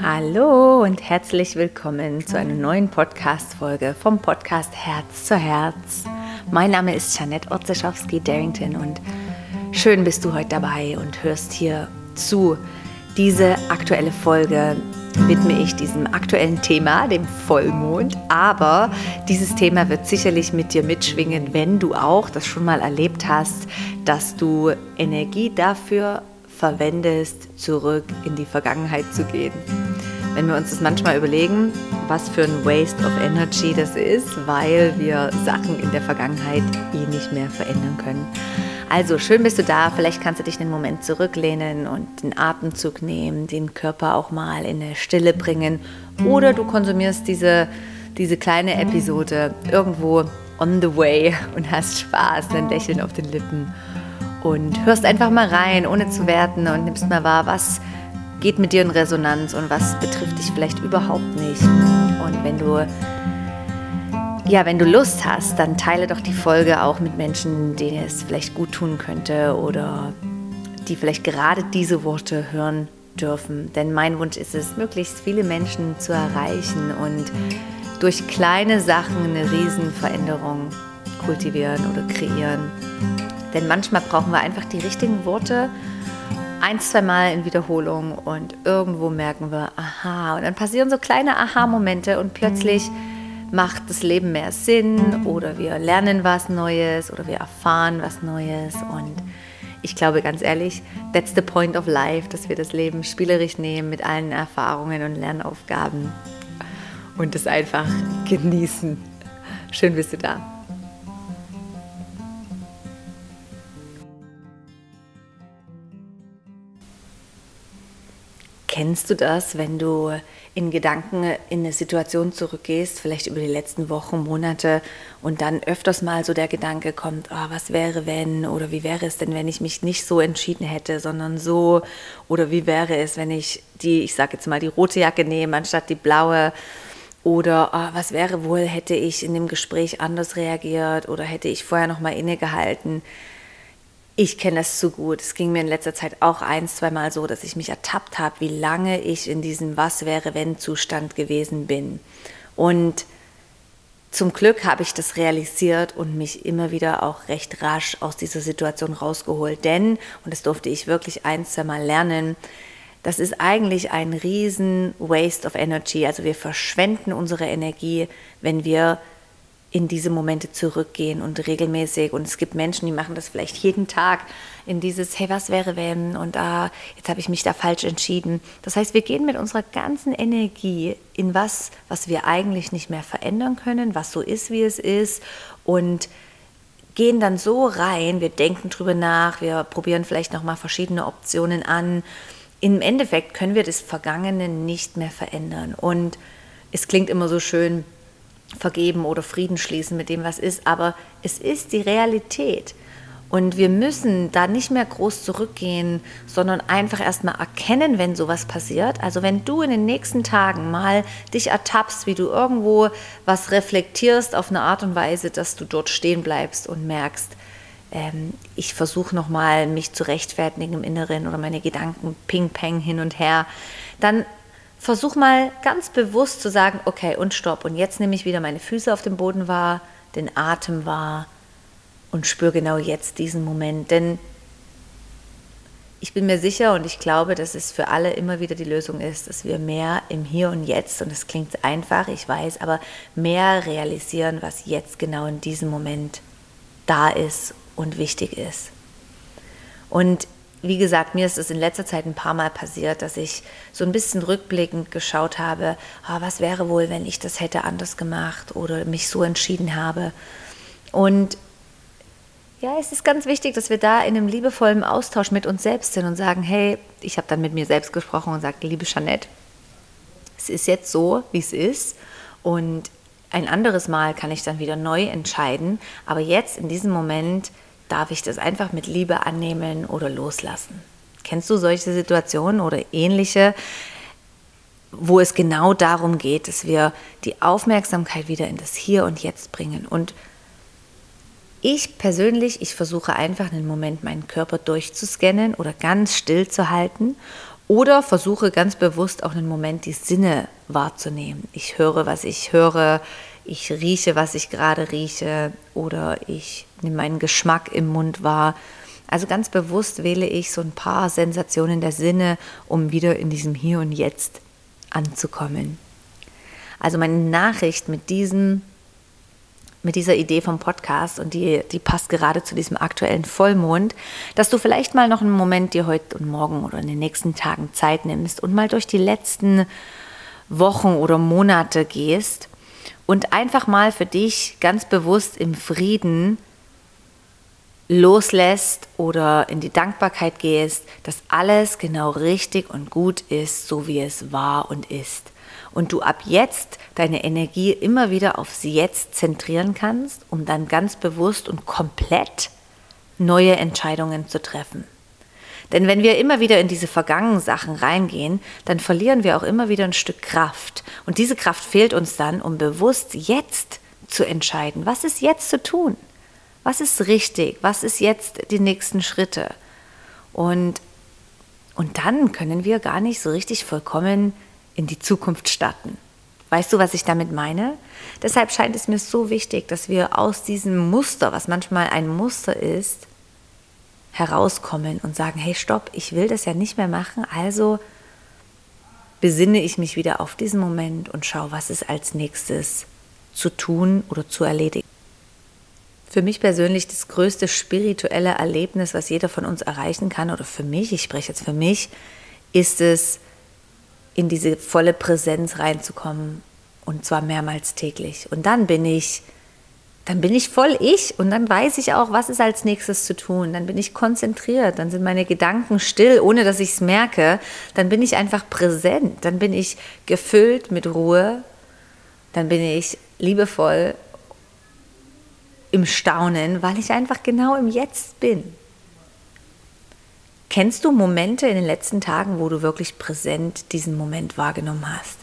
Hallo und herzlich willkommen zu einer neuen Podcast-Folge vom Podcast Herz zu Herz. Mein Name ist Janette Otzeschowski-Darrington und schön bist du heute dabei und hörst hier zu. Diese aktuelle Folge widme ich diesem aktuellen Thema, dem Vollmond. Aber dieses Thema wird sicherlich mit dir mitschwingen, wenn du auch das schon mal erlebt hast, dass du Energie dafür verwendest, zurück in die Vergangenheit zu gehen. Wenn wir uns das manchmal überlegen, was für ein Waste of Energy das ist, weil wir Sachen in der Vergangenheit eh nicht mehr verändern können. Also schön bist du da. Vielleicht kannst du dich einen Moment zurücklehnen und den Atemzug nehmen, den Körper auch mal in eine Stille bringen. Oder du konsumierst diese, diese kleine Episode irgendwo on the way und hast Spaß, ein Lächeln auf den Lippen und hörst einfach mal rein, ohne zu werten und nimmst mal wahr, was geht mit dir in Resonanz und was betrifft dich vielleicht überhaupt nicht. Und wenn du ja, wenn du Lust hast, dann teile doch die Folge auch mit Menschen, denen es vielleicht gut tun könnte oder die vielleicht gerade diese Worte hören dürfen. Denn mein Wunsch ist es, möglichst viele Menschen zu erreichen und durch kleine Sachen eine Riesenveränderung kultivieren oder kreieren. Denn manchmal brauchen wir einfach die richtigen Worte ein, zwei Mal in Wiederholung und irgendwo merken wir, aha, und dann passieren so kleine Aha-Momente und plötzlich macht das Leben mehr Sinn oder wir lernen was Neues oder wir erfahren was Neues und ich glaube ganz ehrlich, that's the point of life, dass wir das Leben spielerisch nehmen mit allen Erfahrungen und Lernaufgaben und es einfach genießen. Schön bist du da. Kennst du das, wenn du in Gedanken in eine Situation zurückgehst, vielleicht über die letzten Wochen, Monate und dann öfters mal so der Gedanke kommt, oh, was wäre wenn oder wie wäre es denn, wenn ich mich nicht so entschieden hätte, sondern so oder wie wäre es, wenn ich die, ich sage jetzt mal die rote Jacke nehme anstatt die blaue oder oh, was wäre wohl, hätte ich in dem Gespräch anders reagiert oder hätte ich vorher noch mal innegehalten. Ich kenne das zu gut. Es ging mir in letzter Zeit auch ein, zweimal so, dass ich mich ertappt habe, wie lange ich in diesem Was wäre wenn Zustand gewesen bin. Und zum Glück habe ich das realisiert und mich immer wieder auch recht rasch aus dieser Situation rausgeholt. Denn, und das durfte ich wirklich ein, zweimal lernen, das ist eigentlich ein riesen Waste of Energy. Also wir verschwenden unsere Energie, wenn wir in diese Momente zurückgehen und regelmäßig. Und es gibt Menschen, die machen das vielleicht jeden Tag in dieses, hey, was wäre wenn? Und ah, jetzt habe ich mich da falsch entschieden. Das heißt, wir gehen mit unserer ganzen Energie in was, was wir eigentlich nicht mehr verändern können, was so ist, wie es ist. Und gehen dann so rein, wir denken drüber nach, wir probieren vielleicht nochmal verschiedene Optionen an. Im Endeffekt können wir das Vergangene nicht mehr verändern. Und es klingt immer so schön, vergeben oder Frieden schließen mit dem, was ist, aber es ist die Realität. Und wir müssen da nicht mehr groß zurückgehen, sondern einfach erstmal erkennen, wenn sowas passiert. Also wenn du in den nächsten Tagen mal dich ertappst, wie du irgendwo was reflektierst auf eine Art und Weise, dass du dort stehen bleibst und merkst, ähm, ich versuche nochmal mich zu rechtfertigen im Inneren oder meine Gedanken ping-peng hin und her, dann versuch mal ganz bewusst zu sagen, okay, und stopp. Und jetzt nehme ich wieder meine Füße auf dem Boden wahr, den Atem wahr und spüre genau jetzt diesen Moment. Denn ich bin mir sicher und ich glaube, dass es für alle immer wieder die Lösung ist, dass wir mehr im Hier und Jetzt, und das klingt einfach, ich weiß, aber mehr realisieren, was jetzt genau in diesem Moment da ist und wichtig ist. Und wie gesagt, mir ist es in letzter Zeit ein paar Mal passiert, dass ich so ein bisschen rückblickend geschaut habe, oh, was wäre wohl, wenn ich das hätte anders gemacht oder mich so entschieden habe. Und ja, es ist ganz wichtig, dass wir da in einem liebevollen Austausch mit uns selbst sind und sagen, hey, ich habe dann mit mir selbst gesprochen und sagte, liebe Jeanette, es ist jetzt so, wie es ist und ein anderes Mal kann ich dann wieder neu entscheiden, aber jetzt in diesem Moment darf ich das einfach mit Liebe annehmen oder loslassen. Kennst du solche Situationen oder ähnliche, wo es genau darum geht, dass wir die Aufmerksamkeit wieder in das Hier und Jetzt bringen? Und ich persönlich, ich versuche einfach einen Moment meinen Körper durchzuscannen oder ganz still zu halten Oder versuche ganz bewusst auch einen Moment die Sinne wahrzunehmen. Ich höre, was ich höre, ich rieche, was ich gerade rieche oder ich nehme meinen Geschmack im Mund wahr. Also ganz bewusst wähle ich so ein paar Sensationen der Sinne, um wieder in diesem Hier und Jetzt anzukommen. Also meine Nachricht mit diesem mit dieser Idee vom Podcast und die, die passt gerade zu diesem aktuellen Vollmond, dass du vielleicht mal noch einen Moment dir heute und morgen oder in den nächsten Tagen Zeit nimmst und mal durch die letzten Wochen oder Monate gehst und einfach mal für dich ganz bewusst im Frieden loslässt oder in die Dankbarkeit gehst, dass alles genau richtig und gut ist, so wie es war und ist. Und du ab jetzt deine Energie immer wieder aufs Jetzt zentrieren kannst, um dann ganz bewusst und komplett neue Entscheidungen zu treffen. Denn wenn wir immer wieder in diese vergangenen Sachen reingehen, dann verlieren wir auch immer wieder ein Stück Kraft. Und diese Kraft fehlt uns dann, um bewusst jetzt zu entscheiden. Was ist jetzt zu tun? Was ist richtig? Was ist jetzt die nächsten Schritte? Und, und dann können wir gar nicht so richtig vollkommen in die Zukunft starten. Weißt du, was ich damit meine? Deshalb scheint es mir so wichtig, dass wir aus diesem Muster, was manchmal ein Muster ist, herauskommen und sagen, hey, stopp, ich will das ja nicht mehr machen, also besinne ich mich wieder auf diesen Moment und schaue, was ist als nächstes zu tun oder zu erledigen. Für mich persönlich das größte spirituelle Erlebnis, was jeder von uns erreichen kann, oder für mich, ich spreche jetzt für mich, ist es, in diese volle Präsenz reinzukommen und zwar mehrmals täglich. Und dann bin ich dann bin ich voll ich und dann weiß ich auch, was ist als nächstes zu tun. Dann bin ich konzentriert, dann sind meine Gedanken still, ohne dass ich es merke. Dann bin ich einfach präsent, dann bin ich gefüllt mit Ruhe, dann bin ich liebevoll im Staunen, weil ich einfach genau im Jetzt bin. Kennst du Momente in den letzten Tagen, wo du wirklich präsent diesen Moment wahrgenommen hast?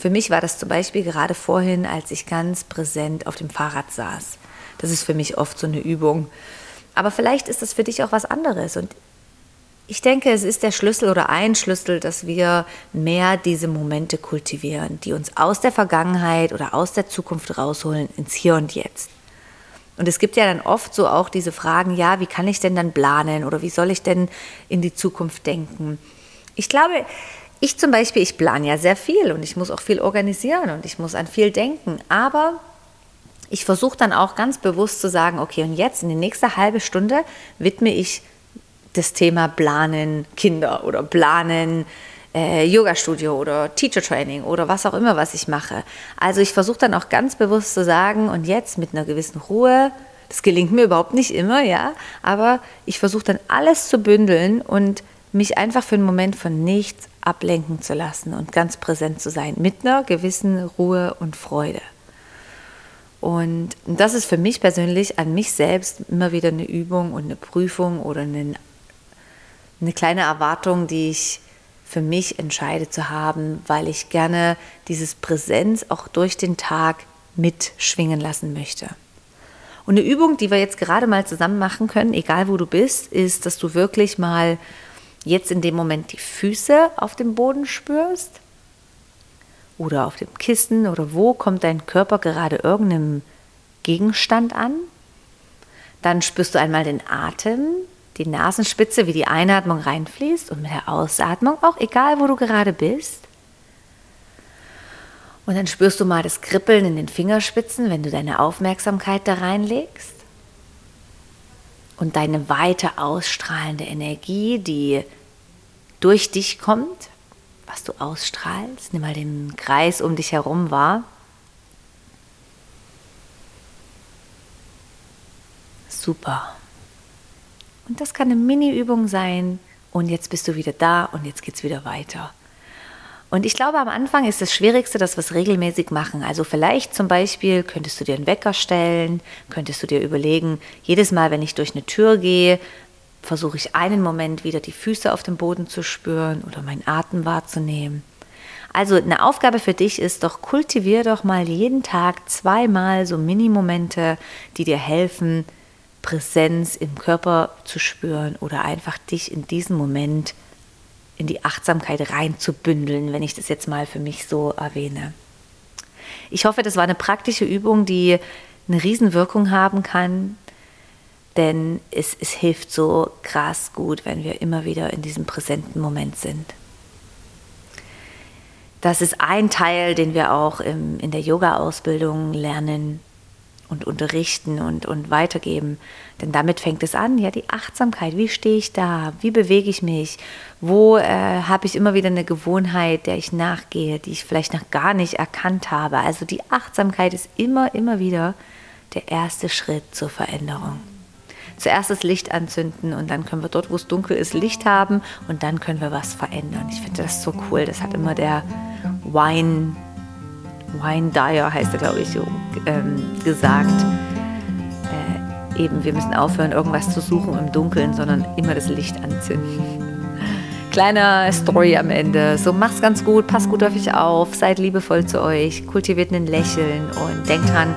Für mich war das zum Beispiel gerade vorhin, als ich ganz präsent auf dem Fahrrad saß. Das ist für mich oft so eine Übung. Aber vielleicht ist das für dich auch was anderes. Und ich denke, es ist der Schlüssel oder ein Schlüssel, dass wir mehr diese Momente kultivieren, die uns aus der Vergangenheit oder aus der Zukunft rausholen ins Hier und Jetzt. Und es gibt ja dann oft so auch diese Fragen, ja, wie kann ich denn dann planen oder wie soll ich denn in die Zukunft denken? Ich glaube, ich zum Beispiel, ich plane ja sehr viel und ich muss auch viel organisieren und ich muss an viel denken. Aber ich versuche dann auch ganz bewusst zu sagen, okay, und jetzt in die nächste halbe Stunde widme ich das Thema Planen Kinder oder Planen äh, Yoga-Studio oder Teacher Training oder was auch immer, was ich mache. Also ich versuche dann auch ganz bewusst zu sagen, und jetzt mit einer gewissen Ruhe, das gelingt mir überhaupt nicht immer, ja, aber ich versuche dann alles zu bündeln und mich einfach für einen Moment von nichts ablenken zu lassen und ganz präsent zu sein, mit einer gewissen Ruhe und Freude. Und das ist für mich persönlich an mich selbst immer wieder eine Übung und eine Prüfung oder eine, eine kleine Erwartung, die ich für mich entscheide zu haben, weil ich gerne dieses Präsenz auch durch den Tag mitschwingen lassen möchte. Und eine Übung, die wir jetzt gerade mal zusammen machen können, egal wo du bist, ist, dass du wirklich mal jetzt in dem Moment die Füße auf dem Boden spürst oder auf dem Kissen oder wo kommt dein Körper gerade irgendeinem Gegenstand an. Dann spürst du einmal den Atem, die Nasenspitze, wie die Einatmung reinfließt und mit der Ausatmung, auch egal wo du gerade bist. Und dann spürst du mal das Kribbeln in den Fingerspitzen, wenn du deine Aufmerksamkeit da reinlegst und deine weite ausstrahlende Energie, die durch dich kommt, was du ausstrahlst. Nimm mal den Kreis um dich herum wahr. Super. Und das kann eine Mini-Übung sein. Und jetzt bist du wieder da und jetzt geht es wieder weiter. Und ich glaube, am Anfang ist das Schwierigste, dass wir es regelmäßig machen. Also vielleicht zum Beispiel könntest du dir einen Wecker stellen, könntest du dir überlegen, jedes Mal, wenn ich durch eine Tür gehe, versuche ich einen Moment wieder die Füße auf dem Boden zu spüren oder meinen Atem wahrzunehmen. Also eine Aufgabe für dich ist doch, kultivier doch mal jeden Tag zweimal so Mini-Momente, die dir helfen, Präsenz im Körper zu spüren oder einfach dich in diesem Moment in die Achtsamkeit reinzubündeln, wenn ich das jetzt mal für mich so erwähne. Ich hoffe, das war eine praktische Übung, die eine Riesenwirkung haben kann, denn es, es hilft so krass gut, wenn wir immer wieder in diesem präsenten Moment sind. Das ist ein Teil, den wir auch im, in der Yoga-Ausbildung lernen und unterrichten und, und weitergeben. Denn damit fängt es an, ja, die Achtsamkeit. Wie stehe ich da? Wie bewege ich mich? Wo äh, habe ich immer wieder eine Gewohnheit, der ich nachgehe, die ich vielleicht noch gar nicht erkannt habe? Also die Achtsamkeit ist immer, immer wieder der erste Schritt zur Veränderung zuerst das Licht anzünden und dann können wir dort, wo es dunkel ist, Licht haben und dann können wir was verändern. Ich finde das so cool. Das hat immer der Wine, Wine Dyer heißt er, glaube ich, so ähm, gesagt. Äh, eben, wir müssen aufhören, irgendwas zu suchen im Dunkeln, sondern immer das Licht anzünden. Kleiner Story am Ende. So, mach's ganz gut, passt gut auf euch auf, seid liebevoll zu euch, kultiviert ein Lächeln und denkt dran,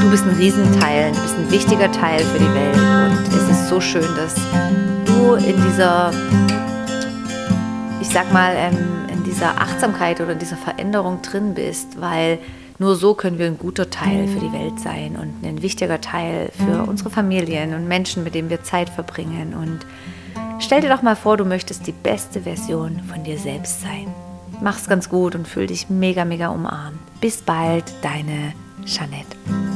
du bist ein Riesenteil, du bist ein wichtiger Teil für die Welt und es ist so schön, dass du in dieser, ich sag mal, ähm, dieser Achtsamkeit oder dieser Veränderung drin bist, weil nur so können wir ein guter Teil für die Welt sein und ein wichtiger Teil für unsere Familien und Menschen, mit denen wir Zeit verbringen. Und stell dir doch mal vor, du möchtest die beste Version von dir selbst sein. Mach's ganz gut und fühl dich mega, mega umarmt. Bis bald, deine Jeanette.